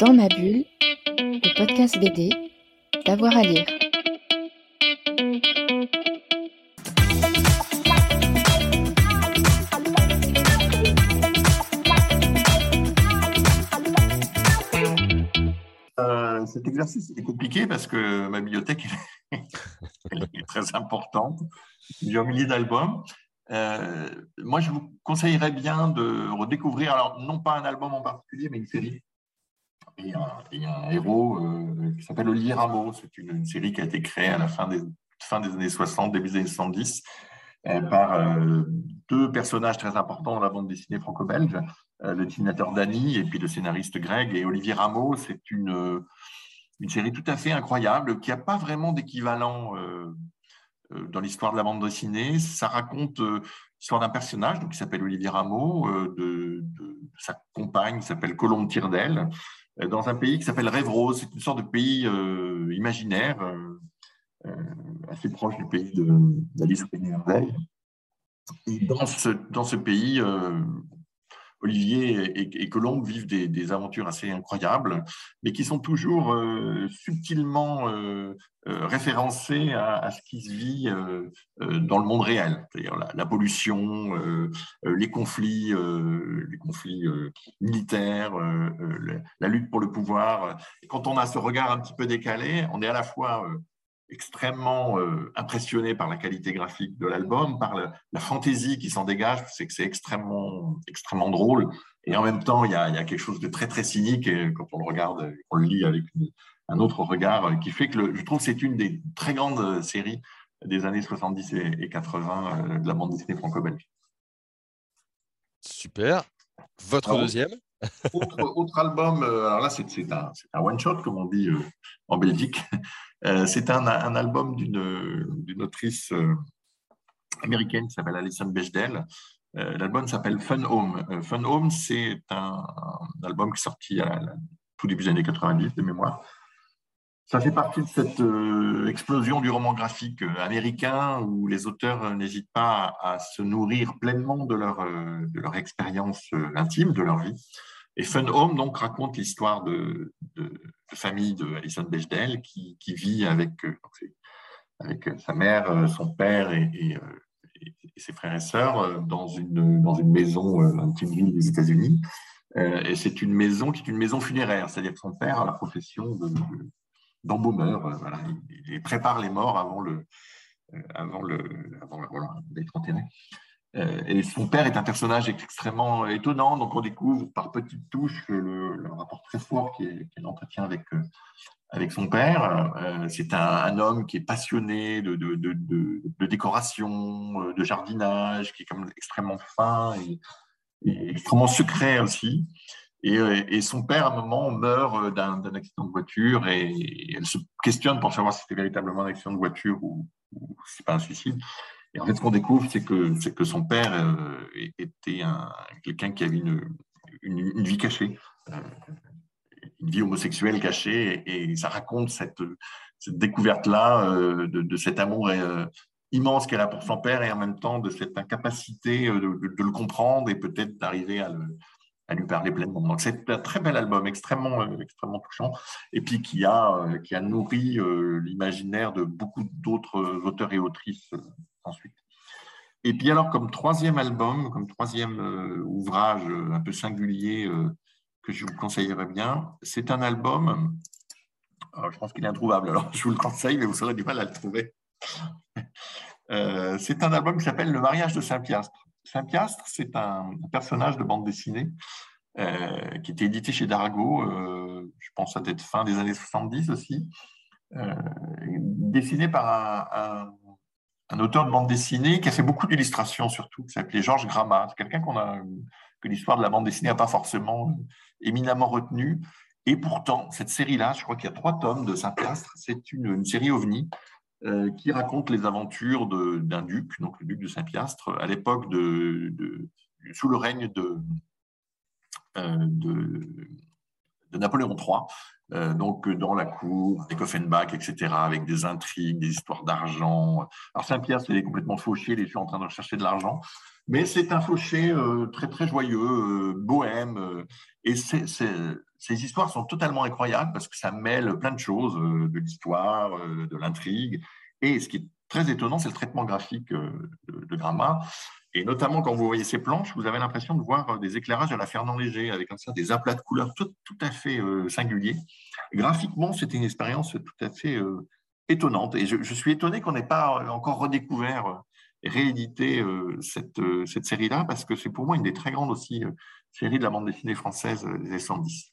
Dans ma bulle, le podcast BD, d'avoir à lire. Euh, cet exercice est compliqué parce que ma bibliothèque est très importante, plusieurs milliers d'albums. Euh, moi, je vous conseillerais bien de redécouvrir, alors non pas un album en particulier, mais une série. Il y a, un héros euh, qui s'appelle Olivier Rameau. C'est une, série qui a été créée à la fin des, années 60, début des années 70, euh, par deux personnages très importants dans la bande dessinée franco-belge, le dessinateur Dany et puis le scénariste Greg. Et Olivier Rameau, c'est une, série tout à fait incroyable qui n'a pas vraiment d'équivalent euh, dans l'histoire de la bande dessinée. Ça raconte euh, l'histoire d'un personnage donc, qui s'appelle Olivier Rameau, euh, de, sa compagne qui s'appelle Colombe Tirdel, dans un pays qui s'appelle Rêve-Rose. C'est une sorte de pays imaginaire, assez proche du pays d'Alice Pays Et dans ce, dans ce pays, Olivier et, Colombe vivent des, aventures assez incroyables, mais qui sont toujours euh, subtilement euh, euh, référencées à, ce qui se vit dans le monde réel, c'est-à-dire la, pollution, les conflits, conflits militaires, la lutte pour le pouvoir. Quand on a ce regard un petit peu décalé, on est à la fois extrêmement euh, impressionné par la qualité graphique de l'album, par la, fantaisie qui s'en dégage, c'est que c'est extrêmement, extrêmement drôle. Et en même temps, il y, a, quelque chose de très, très cynique et quand on le regarde, on le lit avec un autre regard, euh, qui fait que je trouve que c'est une des très grandes séries des années 70 et, 80 euh, de la bande dessinée franco-belge. Super. Votre deuxième autre, album, alors là c'est un, un one-shot comme on dit en Belgique, euh, c'est un, album d'une autrice euh, américaine qui s'appelle Alison Bechdel. Euh, l'album s'appelle Fun Home. Fun Home, c'est un, album qui est sorti à tout début des années 90 de mémoire. Ça fait partie de cette explosion du roman graphique américain où les auteurs n'hésitent pas à, se nourrir pleinement de leur, de leur expérience intime, de leur vie. Et Fun Home donc raconte l'histoire de, famille de Alison Bechdel qui, vit avec, euh, avec euh, sa mère, euh, son père et, ses frères et sœurs dans une, dans une maison, un ville des États-Unis. et c'est une maison qui est une maison funéraire, c'est-à-dire que son père a la profession d'embaumeur. voilà, il, prépare les morts avant le, avant le, avant, d'être enterré. Euh, et son père est un personnage extrêmement étonnant, donc on découvre par petites touches le, rapport très fort qu'elle entretient avec, euh, avec son père. Euh, c'est un, homme qui est passionné de, de, de, décoration, de jardinage, qui est comme extrêmement fin et, extrêmement secret aussi. Et, son père, à un moment, meurt d'un accident de voiture et, elle se questionne pour savoir si c'était véritablement un accident de voiture ou, ou si c'est pas un suicide. Et en fait, ce qu'on découvre, c'est que, que son père euh, était un, quelqu'un qui avait une, une, vie cachée, euh, une vie homosexuelle cachée, et, ça raconte cette, cette découverte-là euh, de, cet amour immense qu'elle a pour son père, et en même temps de cette incapacité de, de le comprendre et peut-être d'arriver à, le, à lui parler pleinement. Donc c'est un très bel album, extrêmement, extrêmement touchant, et puis qui a, qui a nourri l'imaginaire de beaucoup d'autres auteurs et autrices ensuite. Et puis alors, comme troisième album, comme troisième euh, ouvrage euh, un peu singulier euh, que je vous conseillerais bien, c'est un album, je pense qu'il est introuvable, alors je vous le conseille, mais vous aurez du mal à le trouver. c'est un album qui s'appelle Le mariage de Saint-Piastre. Saint-Piastre, c'est un personnage de bande dessinée qui était édité chez Darago, je pense à être fin des années 70 aussi, dessiné par un auteur de bande dessinée qui a fait beaucoup d'illustrations surtout, qui s'appelait Georges Gramma. C'est quelqu'un a, que l'histoire de la bande dessinée n'a pas forcément éminemment retenu. Et pourtant, cette série-là, je crois qu'il y a trois tomes de Saint-Piastre, c'est une, série ovni euh, qui raconte les aventures d'un duc, donc le duc de Saint-Piastre, à l'époque de, sous le règne de, euh, de, Napoléon III, euh, donc dans la cour, avec Offenbach, etc., avec des intrigues, des histoires d'argent. Alors Saint-Pierre, c'est complètement fauché, les gens en train de rechercher de l'argent, mais c'est un fauché euh, très très joyeux, euh, bohème, et c'est ces histoires sont totalement incroyables parce que ça mêle plein de choses, de l'histoire, de l'intrigue. Et ce qui est très étonnant, c'est le traitement graphique de, de Gramma. Et notamment, quand vous voyez ces planches, vous avez l'impression de voir des éclairages à la Fernand Léger, avec ça, des aplats de couleurs tout, à fait singuliers. Graphiquement, c'était une expérience tout à fait étonnante. Et je, suis étonné qu'on n'ait pas encore redécouvert rééditer euh, cette, euh, série-là, parce que c'est pour moi une des très grandes aussi euh, séries de la bande dessinée française des 110.